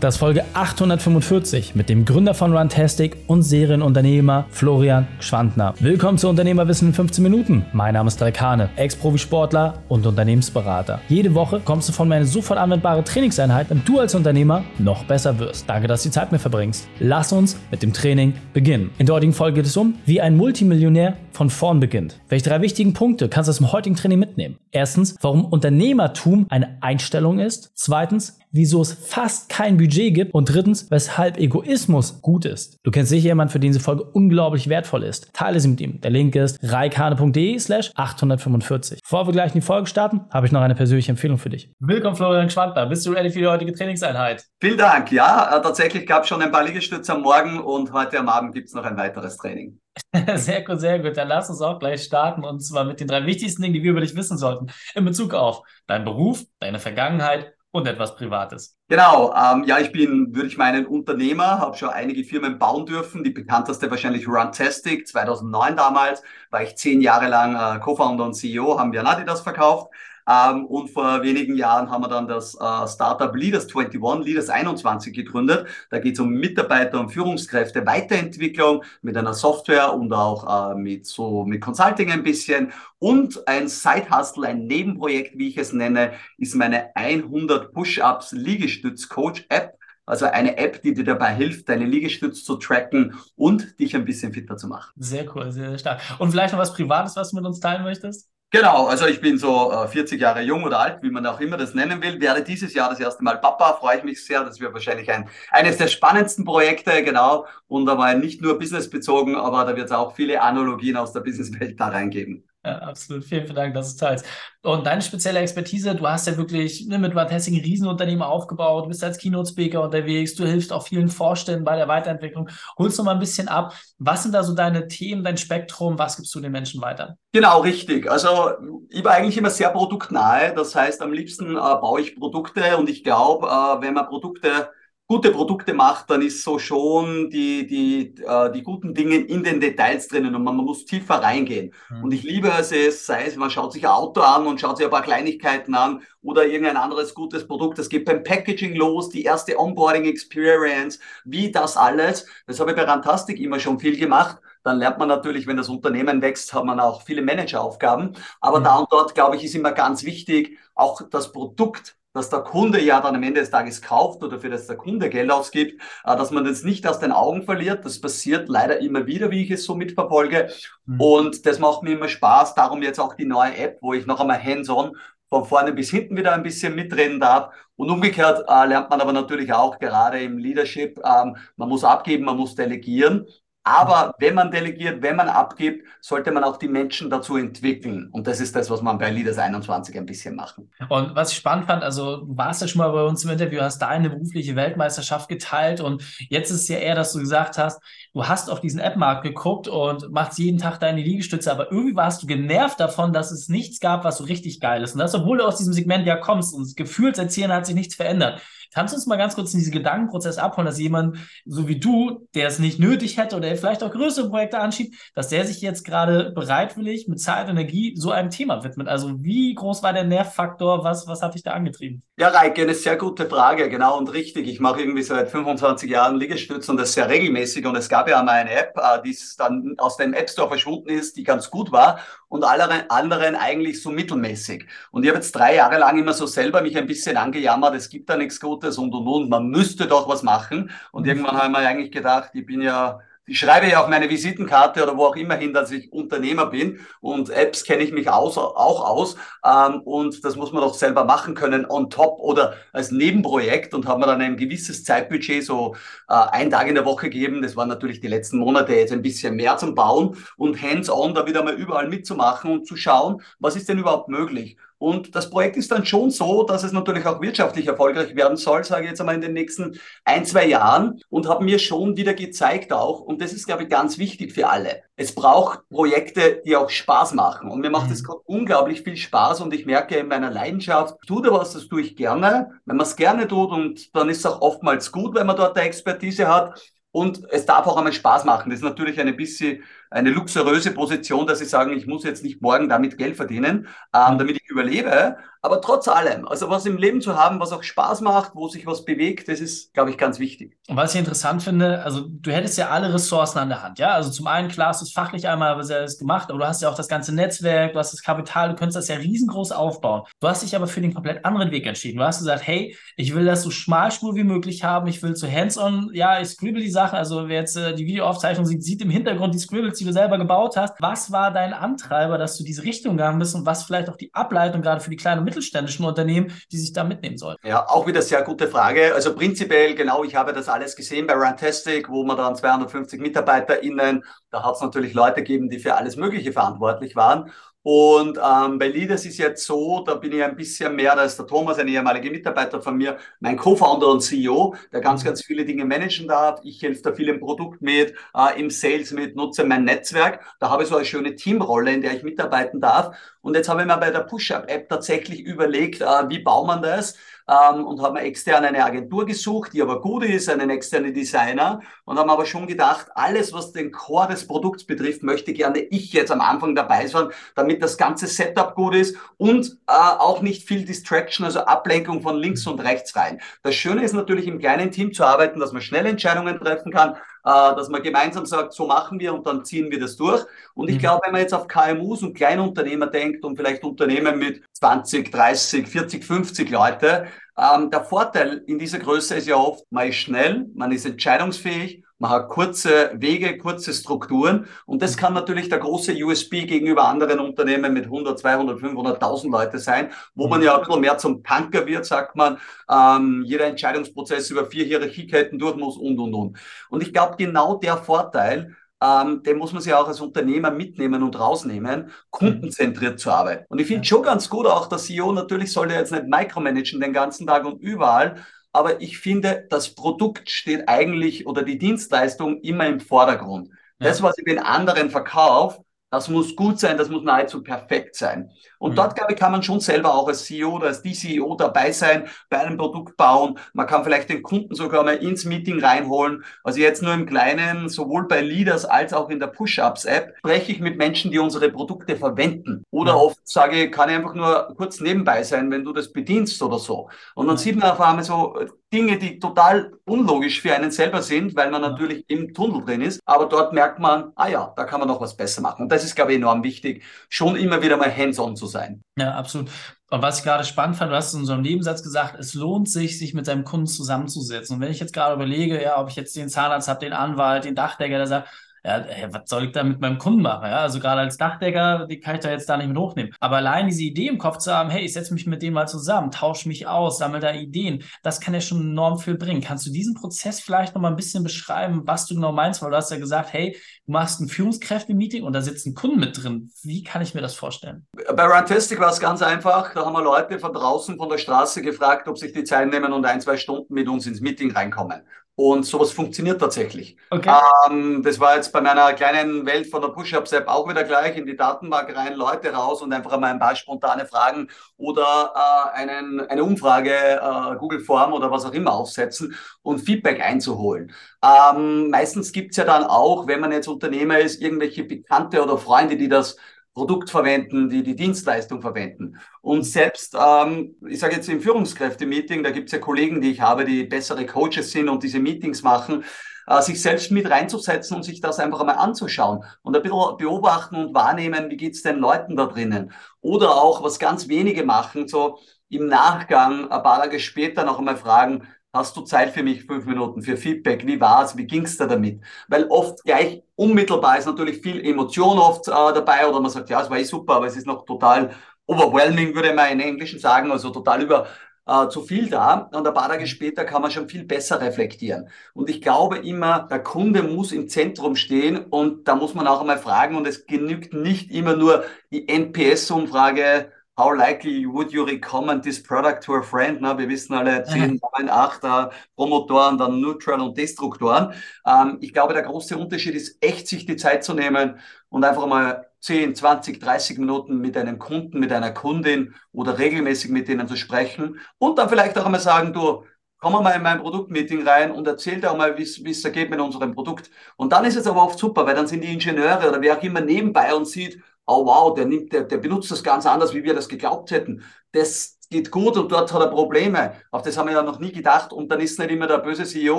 Das ist Folge 845 mit dem Gründer von Runtastic und Serienunternehmer Florian Schwandner. Willkommen zu Unternehmerwissen in 15 Minuten. Mein Name ist Raikane, Ex-Profisportler und Unternehmensberater. Jede Woche kommst du von mir eine sofort anwendbare Trainingseinheit, damit du als Unternehmer noch besser wirst. Danke, dass du die Zeit mit verbringst. Lass uns mit dem Training beginnen. In der heutigen Folge geht es um, wie ein Multimillionär von vorn beginnt. Welche drei wichtigen Punkte kannst du aus dem heutigen Training mitnehmen? Erstens, warum Unternehmertum eine Einstellung ist. Zweitens, wieso es fast kein Budget gibt und drittens, weshalb Egoismus gut ist. Du kennst sicher jemanden, für den diese Folge unglaublich wertvoll ist. Teile sie mit ihm. Der Link ist reikane.de slash 845. Bevor wir gleich in die Folge starten, habe ich noch eine persönliche Empfehlung für dich. Willkommen Florian Schwandner. Bist du ready für die heutige Trainingseinheit? Vielen Dank. Ja, äh, tatsächlich gab es schon ein paar Liegestütze am Morgen und heute am Abend gibt es noch ein weiteres Training. Sehr gut, sehr gut. Dann lass uns auch gleich starten und zwar mit den drei wichtigsten Dingen, die wir über dich wissen sollten in Bezug auf deinen Beruf, deine Vergangenheit und etwas Privates. Genau, ähm, ja, ich bin, würde ich meinen, Unternehmer, habe schon einige Firmen bauen dürfen. Die bekannteste wahrscheinlich Runtastic, 2009 damals, war ich zehn Jahre lang äh, Co-Founder und CEO, haben wir an Adidas verkauft. Ähm, und vor wenigen Jahren haben wir dann das äh, Startup Leaders 21, Leaders 21 gegründet. Da geht es um Mitarbeiter und Führungskräfte, Weiterentwicklung mit einer Software und auch äh, mit so mit Consulting ein bisschen. Und ein Side-Hustle, ein Nebenprojekt, wie ich es nenne, ist meine 100 Push-Ups Liegestütz-Coach-App. Also eine App, die dir dabei hilft, deine Liegestütze zu tracken und dich ein bisschen fitter zu machen. Sehr cool, sehr, sehr stark. Und vielleicht noch was Privates, was du mit uns teilen möchtest? Genau, also ich bin so äh, 40 Jahre jung oder alt, wie man auch immer das nennen will. Werde dieses Jahr das erste Mal Papa, freue ich mich sehr. Das wird wahrscheinlich ein, eines der spannendsten Projekte, genau. Und aber nicht nur businessbezogen, aber da wird es auch viele Analogien aus der Businesswelt da reingeben. Ja, absolut. Vielen, vielen Dank, dass du teilst. Und deine spezielle Expertise, du hast ja wirklich ne, mit One Hessing Riesenunternehmen aufgebaut, du bist als Keynote-Speaker unterwegs, du hilfst auch vielen Vorständen bei der Weiterentwicklung. Holst du mal ein bisschen ab, was sind da so deine Themen, dein Spektrum, was gibst du den Menschen weiter? Genau, richtig. Also ich war eigentlich immer sehr produktnahe. Das heißt, am liebsten äh, baue ich Produkte und ich glaube, äh, wenn man Produkte gute Produkte macht, dann ist so schon die, die, äh, die guten Dinge in den Details drinnen und man, man muss tiefer reingehen. Mhm. Und ich liebe es, sei es, man schaut sich ein Auto an und schaut sich ein paar Kleinigkeiten an oder irgendein anderes gutes Produkt. Das geht beim Packaging los, die erste Onboarding Experience, wie das alles. Das habe ich bei Rantastic immer schon viel gemacht dann lernt man natürlich, wenn das Unternehmen wächst, hat man auch viele Manageraufgaben. Aber mhm. da und dort, glaube ich, ist immer ganz wichtig, auch das Produkt dass der Kunde ja dann am Ende des Tages kauft oder für das der Kunde Geld ausgibt, äh, dass man das nicht aus den Augen verliert. Das passiert leider immer wieder, wie ich es so mitverfolge. Mhm. Und das macht mir immer Spaß. Darum jetzt auch die neue App, wo ich noch einmal hands-on von vorne bis hinten wieder ein bisschen mitreden darf. Und umgekehrt äh, lernt man aber natürlich auch gerade im Leadership, ähm, man muss abgeben, man muss delegieren. Aber wenn man delegiert, wenn man abgibt, sollte man auch die Menschen dazu entwickeln. Und das ist das, was man bei Leaders 21 ein bisschen machen. Und was ich spannend fand, also du warst ja schon mal bei uns im Interview, hast da eine berufliche Weltmeisterschaft geteilt und jetzt ist es ja eher, dass du gesagt hast, du hast auf diesen App-Markt geguckt und machst jeden Tag deine Liegestütze, aber irgendwie warst du genervt davon, dass es nichts gab, was so richtig geil ist. Und das, obwohl du aus diesem Segment ja kommst und gefühlt seit hat sich nichts verändert. Kannst du uns mal ganz kurz in diesen Gedankenprozess abholen, dass jemand, so wie du, der es nicht nötig hätte oder vielleicht auch größere Projekte anschiebt, dass der sich jetzt gerade bereitwillig mit Zeit und Energie so einem Thema widmet? Also wie groß war der Nervfaktor? Was, was hat dich da angetrieben? Ja, Reike, eine sehr gute Frage, genau und richtig. Ich mache irgendwie seit 25 Jahren Liegestütze und das sehr regelmäßig. Und es gab ja einmal eine App, äh, die dann aus dem App Store verschwunden ist, die ganz gut war und alle anderen eigentlich so mittelmäßig. Und ich habe jetzt drei Jahre lang immer so selber mich ein bisschen angejammert, es gibt da nichts Gutes und und und, man müsste doch was machen. Und mhm. irgendwann haben wir eigentlich gedacht, ich bin ja ich schreibe ja auf meine Visitenkarte oder wo auch immer hin, dass ich Unternehmer bin und Apps kenne ich mich aus, auch aus ähm, und das muss man doch selber machen können on top oder als Nebenprojekt und haben mir dann ein gewisses Zeitbudget so äh, ein Tag in der Woche gegeben. Das waren natürlich die letzten Monate jetzt ein bisschen mehr zum Bauen und hands-on da wieder mal überall mitzumachen und zu schauen, was ist denn überhaupt möglich. Und das Projekt ist dann schon so, dass es natürlich auch wirtschaftlich erfolgreich werden soll, sage ich jetzt einmal in den nächsten ein, zwei Jahren und habe mir schon wieder gezeigt auch, und das ist, glaube ich, ganz wichtig für alle. Es braucht Projekte, die auch Spaß machen. Und mir macht es mhm. unglaublich viel Spaß und ich merke in meiner Leidenschaft, tue da was, das tue ich gerne. Wenn man es gerne tut und dann ist es auch oftmals gut, wenn man dort eine Expertise hat. Und es darf auch einmal Spaß machen. Das ist natürlich eine bisschen eine luxuriöse Position, dass sie sagen, ich muss jetzt nicht morgen damit Geld verdienen, ähm, mhm. damit ich überlebe. Aber trotz allem, also was im Leben zu haben, was auch Spaß macht, wo sich was bewegt, das ist, glaube ich, ganz wichtig. Und was ich interessant finde, also du hättest ja alle Ressourcen an der Hand, ja. Also zum einen, klar, hast du es fachlich einmal was ja gemacht, aber du hast ja auch das ganze Netzwerk, du hast das Kapital, du könntest das ja riesengroß aufbauen. Du hast dich aber für den komplett anderen Weg entschieden. Du hast gesagt, hey, ich will das so schmalspur wie möglich haben, ich will zu hands-on, ja, ich scribble die Sachen, also wer jetzt äh, die Videoaufzeichnung sieht, sieht im Hintergrund die Scribbles, die du selber gebaut hast. Was war dein Antreiber, dass du diese Richtung gegangen bist und was vielleicht auch die Ableitung gerade für die kleinen mittelständischen Unternehmen, die sich da mitnehmen sollen? Ja, auch wieder sehr gute Frage. Also prinzipiell, genau, ich habe das alles gesehen bei Rantastic, wo man dann 250 MitarbeiterInnen, da hat es natürlich Leute gegeben, die für alles Mögliche verantwortlich waren. Und ähm, bei Leaders ist jetzt so, da bin ich ein bisschen mehr, da ist der Thomas, ein ehemaliger Mitarbeiter von mir, mein Co-Founder und CEO, der ganz, ganz viele Dinge managen darf. Ich helfe da viel im Produkt mit, äh, im Sales mit, nutze mein Netzwerk. Da habe ich so eine schöne Teamrolle, in der ich mitarbeiten darf. Und jetzt habe ich mir bei der Push-Up-App tatsächlich überlegt, äh, wie baut man das? Ähm, und haben extern eine Agentur gesucht, die aber gut ist, einen externen Designer und haben aber schon gedacht, alles, was den Core des Produkts betrifft, möchte gerne ich jetzt am Anfang dabei sein, damit das ganze Setup gut ist und äh, auch nicht viel Distraction, also Ablenkung von links und rechts rein. Das Schöne ist natürlich im kleinen Team zu arbeiten, dass man schnelle Entscheidungen treffen kann, dass man gemeinsam sagt, so machen wir und dann ziehen wir das durch. Und ich mhm. glaube, wenn man jetzt auf KMUs und Kleinunternehmer denkt und vielleicht Unternehmen mit 20, 30, 40, 50 Leute, ähm, der Vorteil in dieser Größe ist ja oft, man ist schnell, man ist entscheidungsfähig man hat kurze Wege, kurze Strukturen und das kann natürlich der große USB gegenüber anderen Unternehmen mit 100, 200, 500.000 Leute sein, wo man ja ein bisschen mehr zum Tanker wird, sagt man, ähm, jeder Entscheidungsprozess über vier Hierarchieketten durch muss und, und, und. Und ich glaube, genau der Vorteil, ähm, den muss man sich auch als Unternehmer mitnehmen und rausnehmen, kundenzentriert zu arbeiten. Und ich finde schon ganz gut, auch der CEO natürlich soll ja jetzt nicht micromanagen den ganzen Tag und überall, aber ich finde, das Produkt steht eigentlich oder die Dienstleistung immer im Vordergrund. Ja. Das, was ich den anderen verkaufe, das muss gut sein, das muss nahezu perfekt sein. Und mhm. dort, glaube ich, kann man schon selber auch als CEO oder als die CEO dabei sein, bei einem Produkt bauen. Man kann vielleicht den Kunden sogar mal ins Meeting reinholen. Also jetzt nur im Kleinen, sowohl bei Leaders als auch in der Push-Ups-App, spreche ich mit Menschen, die unsere Produkte verwenden. Oder mhm. oft sage ich, kann ich einfach nur kurz nebenbei sein, wenn du das bedienst oder so. Und dann mhm. sieht man auf einmal so Dinge, die total unlogisch für einen selber sind, weil man natürlich im Tunnel drin ist. Aber dort merkt man, ah ja, da kann man noch was besser machen. Und das ist, glaube ich, enorm wichtig, schon immer wieder mal hands-on zu sein. Ja, absolut. Und was ich gerade spannend fand, du hast in einem Nebensatz gesagt, es lohnt sich, sich mit seinem Kunden zusammenzusetzen. Und wenn ich jetzt gerade überlege, ja, ob ich jetzt den Zahnarzt habe, den Anwalt, den Dachdecker, der sagt, ja, was soll ich da mit meinem Kunden machen? Ja, also gerade als Dachdecker, die kann ich da jetzt da nicht mit hochnehmen. Aber allein diese Idee im Kopf zu haben, hey, ich setze mich mit dem mal zusammen, tausche mich aus, sammle da Ideen, das kann ja schon enorm viel bringen. Kannst du diesen Prozess vielleicht noch mal ein bisschen beschreiben, was du genau meinst? Weil du hast ja gesagt, hey, du machst ein Führungskräfte-Meeting und da sitzt ein Kunde mit drin. Wie kann ich mir das vorstellen? Bei Runtastic war es ganz einfach. Da haben wir Leute von draußen von der Straße gefragt, ob sich die Zeit nehmen und ein, zwei Stunden mit uns ins Meeting reinkommen. Und sowas funktioniert tatsächlich. Okay. Ähm, das war jetzt bei meiner kleinen Welt von der Push-Ups-App auch wieder gleich in die Datenbank rein, Leute raus und einfach mal ein paar spontane Fragen oder äh, einen, eine Umfrage, äh, Google Form oder was auch immer aufsetzen und Feedback einzuholen. Ähm, meistens gibt's ja dann auch, wenn man jetzt Unternehmer ist, irgendwelche Bekannte oder Freunde, die das Produkt verwenden, die die Dienstleistung verwenden. Und selbst, ähm, ich sage jetzt im Führungskräfte-Meeting, da gibt es ja Kollegen, die ich habe, die bessere Coaches sind und diese Meetings machen, äh, sich selbst mit reinzusetzen und sich das einfach einmal anzuschauen und ein bisschen beobachten und wahrnehmen, wie geht's den Leuten da drinnen. Oder auch, was ganz wenige machen, so im Nachgang, ein paar Tage später noch einmal fragen, Hast du Zeit für mich, fünf Minuten, für Feedback? Wie war's? Wie ging's da damit? Weil oft gleich unmittelbar ist natürlich viel Emotion oft äh, dabei oder man sagt, ja, es war eh super, aber es ist noch total overwhelming, würde man in Englischen sagen, also total über äh, zu viel da. Und ein paar Tage später kann man schon viel besser reflektieren. Und ich glaube immer, der Kunde muss im Zentrum stehen und da muss man auch einmal fragen und es genügt nicht immer nur die NPS-Umfrage, How likely would you recommend this product to a friend? Na, wir wissen alle 10, 9, 8 äh, Promotoren, dann Neutral und Destruktoren. Ähm, ich glaube, der große Unterschied ist echt, sich die Zeit zu nehmen und einfach mal 10, 20, 30 Minuten mit einem Kunden, mit einer Kundin oder regelmäßig mit denen zu sprechen und dann vielleicht auch einmal sagen, du, komm mal in mein Produktmeeting rein und erzähl auch mal, wie es da geht mit unserem Produkt. Und dann ist es aber oft super, weil dann sind die Ingenieure oder wer auch immer nebenbei und sieht, oh wow, der nimmt, der, der benutzt das ganz anders, wie wir das geglaubt hätten. Das, geht gut und dort hat er Probleme. Auf das haben wir ja noch nie gedacht. Und dann ist nicht immer der böse CEO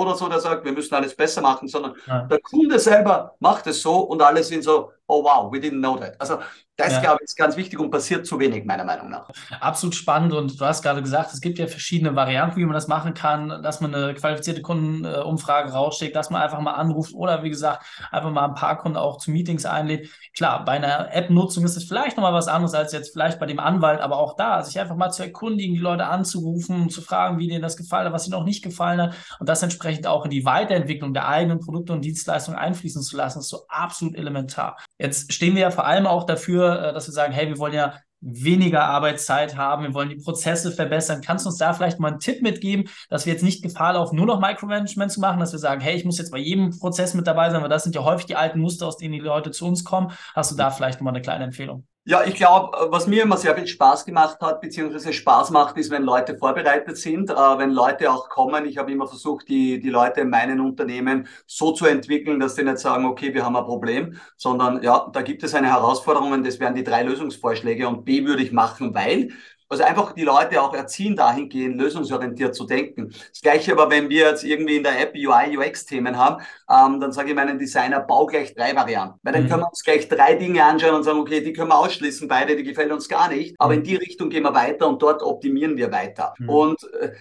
oder so, der sagt, wir müssen alles besser machen, sondern ja. der Kunde selber macht es so und alle sind so, oh wow, we didn't know that. Also das, ja. glaube ich, ist ganz wichtig und passiert zu wenig, meiner Meinung nach. Absolut spannend und du hast gerade gesagt, es gibt ja verschiedene Varianten, wie man das machen kann, dass man eine qualifizierte Kundenumfrage rausschickt, dass man einfach mal anruft oder wie gesagt, einfach mal ein paar Kunden auch zu Meetings einlädt. Klar, bei einer App-Nutzung ist es vielleicht nochmal was anderes als jetzt vielleicht bei dem Anwalt, aber auch da, sich einfach mal zu erkundigen, die Leute anzurufen, zu fragen, wie denen das gefallen hat, was ihnen noch nicht gefallen hat und das entsprechend auch in die Weiterentwicklung der eigenen Produkte und Dienstleistungen einfließen zu lassen, ist so absolut elementar. Jetzt stehen wir ja vor allem auch dafür, äh, dass wir sagen, hey, wir wollen ja weniger Arbeitszeit haben, wir wollen die Prozesse verbessern. Kannst du uns da vielleicht mal einen Tipp mitgeben, dass wir jetzt nicht Gefahr laufen, nur noch Micromanagement zu machen, dass wir sagen, hey, ich muss jetzt bei jedem Prozess mit dabei sein, weil das sind ja häufig die alten Muster, aus denen die Leute zu uns kommen. Hast du da vielleicht mal eine kleine Empfehlung? Ja, ich glaube, was mir immer sehr viel Spaß gemacht hat, beziehungsweise Spaß macht, ist, wenn Leute vorbereitet sind, äh, wenn Leute auch kommen. Ich habe immer versucht, die, die Leute in meinen Unternehmen so zu entwickeln, dass sie nicht sagen, okay, wir haben ein Problem, sondern ja, da gibt es eine Herausforderung und das wären die drei Lösungsvorschläge und B würde ich machen, weil also einfach die Leute auch erziehen, dahingehend lösungsorientiert zu denken. Das gleiche aber, wenn wir jetzt irgendwie in der App UI, UX-Themen haben, ähm, dann sage ich meinen Designer, bau gleich drei Varianten. Weil dann mhm. können wir uns gleich drei Dinge anschauen und sagen, okay, die können wir ausschließen, beide, die gefällt uns gar nicht. Aber in mhm. die Richtung gehen wir weiter und dort optimieren wir weiter. Mhm. Und äh,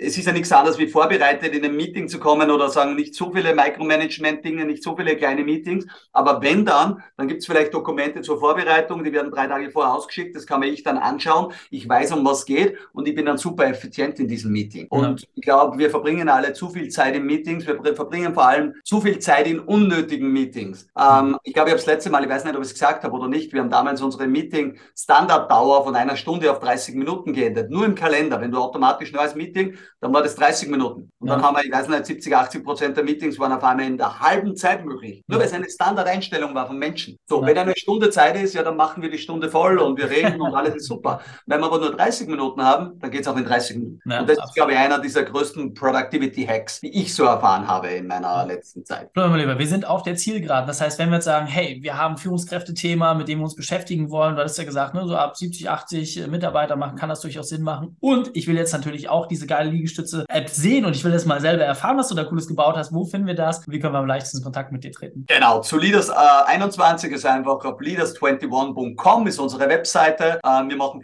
es ist ja nichts anderes, wie vorbereitet in ein Meeting zu kommen oder sagen, nicht so viele Micromanagement-Dinge, nicht so viele kleine Meetings. Aber wenn dann, dann gibt es vielleicht Dokumente zur Vorbereitung, die werden drei Tage vorher ausgeschickt, das kann man ich dann anschauen. Ich weiß, um was geht und ich bin dann super effizient in diesem Meeting. Und ja. ich glaube, wir verbringen alle zu viel Zeit in Meetings, wir verbringen vor allem zu viel Zeit in unnötigen Meetings. Ähm, ich glaube, ich habe das letzte Mal, ich weiß nicht, ob ich es gesagt habe oder nicht, wir haben damals unsere Meeting Standarddauer von einer Stunde auf 30 Minuten geändert. Nur im Kalender. Wenn du automatisch neues Meeting, dann war das 30 Minuten. Und ja. dann haben wir, ich weiß nicht, 70, 80 Prozent der Meetings waren auf einmal in der halben Zeit möglich. Nur weil es eine Standardeinstellung war von Menschen. So, ja. wenn eine Stunde Zeit ist, ja, dann machen wir die Stunde voll und wir reden und alles ist super. Wenn wir aber nur 30 Minuten haben, dann geht es auch in 30 Minuten. Ja, und das absolut. ist, glaube ich, einer dieser größten Productivity-Hacks, die ich so erfahren habe in meiner letzten Zeit. Mein Lieber, wir sind auf der Zielgeraden. Das heißt, wenn wir jetzt sagen, hey, wir haben ein Führungskräftethema, mit dem wir uns beschäftigen wollen, du hast ja gesagt, ne, so ab 70, 80 Mitarbeiter machen, kann das durchaus Sinn machen. Und ich will jetzt natürlich auch diese geile Liegestütze-App sehen und ich will das mal selber erfahren, was du da Cooles gebaut hast. Wo finden wir das? Wie können wir am leichtesten in Kontakt mit dir treten? Genau, zu Leaders äh, 21 ist einfach auf leaders21.com ist unsere Webseite. Äh, wir machen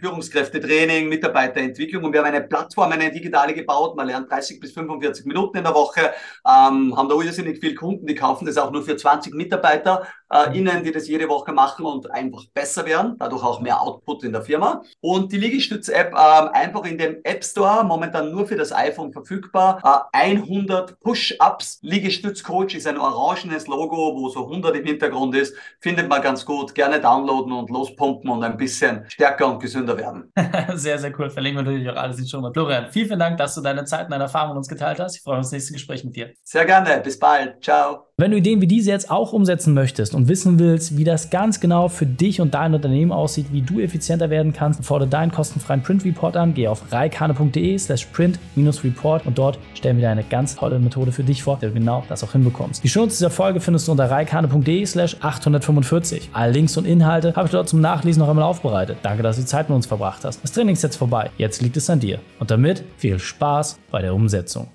Führungskräftetraining, Mitarbeiterentwicklung. Und wir haben eine Plattform, eine digitale gebaut. Man lernt 30 bis 45 Minuten in der Woche, ähm, haben da irrsinnig viele Kunden, die kaufen das auch nur für 20 Mitarbeiter äh, innen, die das jede Woche machen und einfach besser werden, dadurch auch mehr Output in der Firma. Und die Liegestütz-App äh, einfach in dem App Store, momentan nur für das iPhone verfügbar, äh, 100 Push-Ups. Liegestütz-Coach ist ein orangenes Logo, wo so 100 im Hintergrund ist, findet man ganz gut. Gerne downloaden und lospumpen und ein bisschen stärker und gesünder werden. sehr, sehr cool. Verlinken wir natürlich auch alles in schon mal. Florian, vielen, vielen Dank, dass du deine Zeit und deine Erfahrungen mit uns geteilt hast. Ich freue mich auf das nächste Gespräch mit dir. Sehr gerne. Bis bald. Ciao. Wenn du Ideen wie diese jetzt auch umsetzen möchtest und wissen willst, wie das ganz genau für dich und dein Unternehmen aussieht, wie du effizienter werden kannst, fordere deinen kostenfreien Print Report an. Geh auf reikane.de slash print-report und dort stellen wir dir eine ganz tolle Methode für dich vor, der du genau das auch hinbekommst. Die Shownotes dieser Folge findest du unter reikane.de slash 845. Alle Links und Inhalte habe ich dort zum Nachlesen noch einmal aufbereitet. Danke, dass du die Zeit mit uns verbracht hast. Das Training ist jetzt vorbei. Jetzt liegt es an dir. Und damit viel Spaß bei der Umsetzung.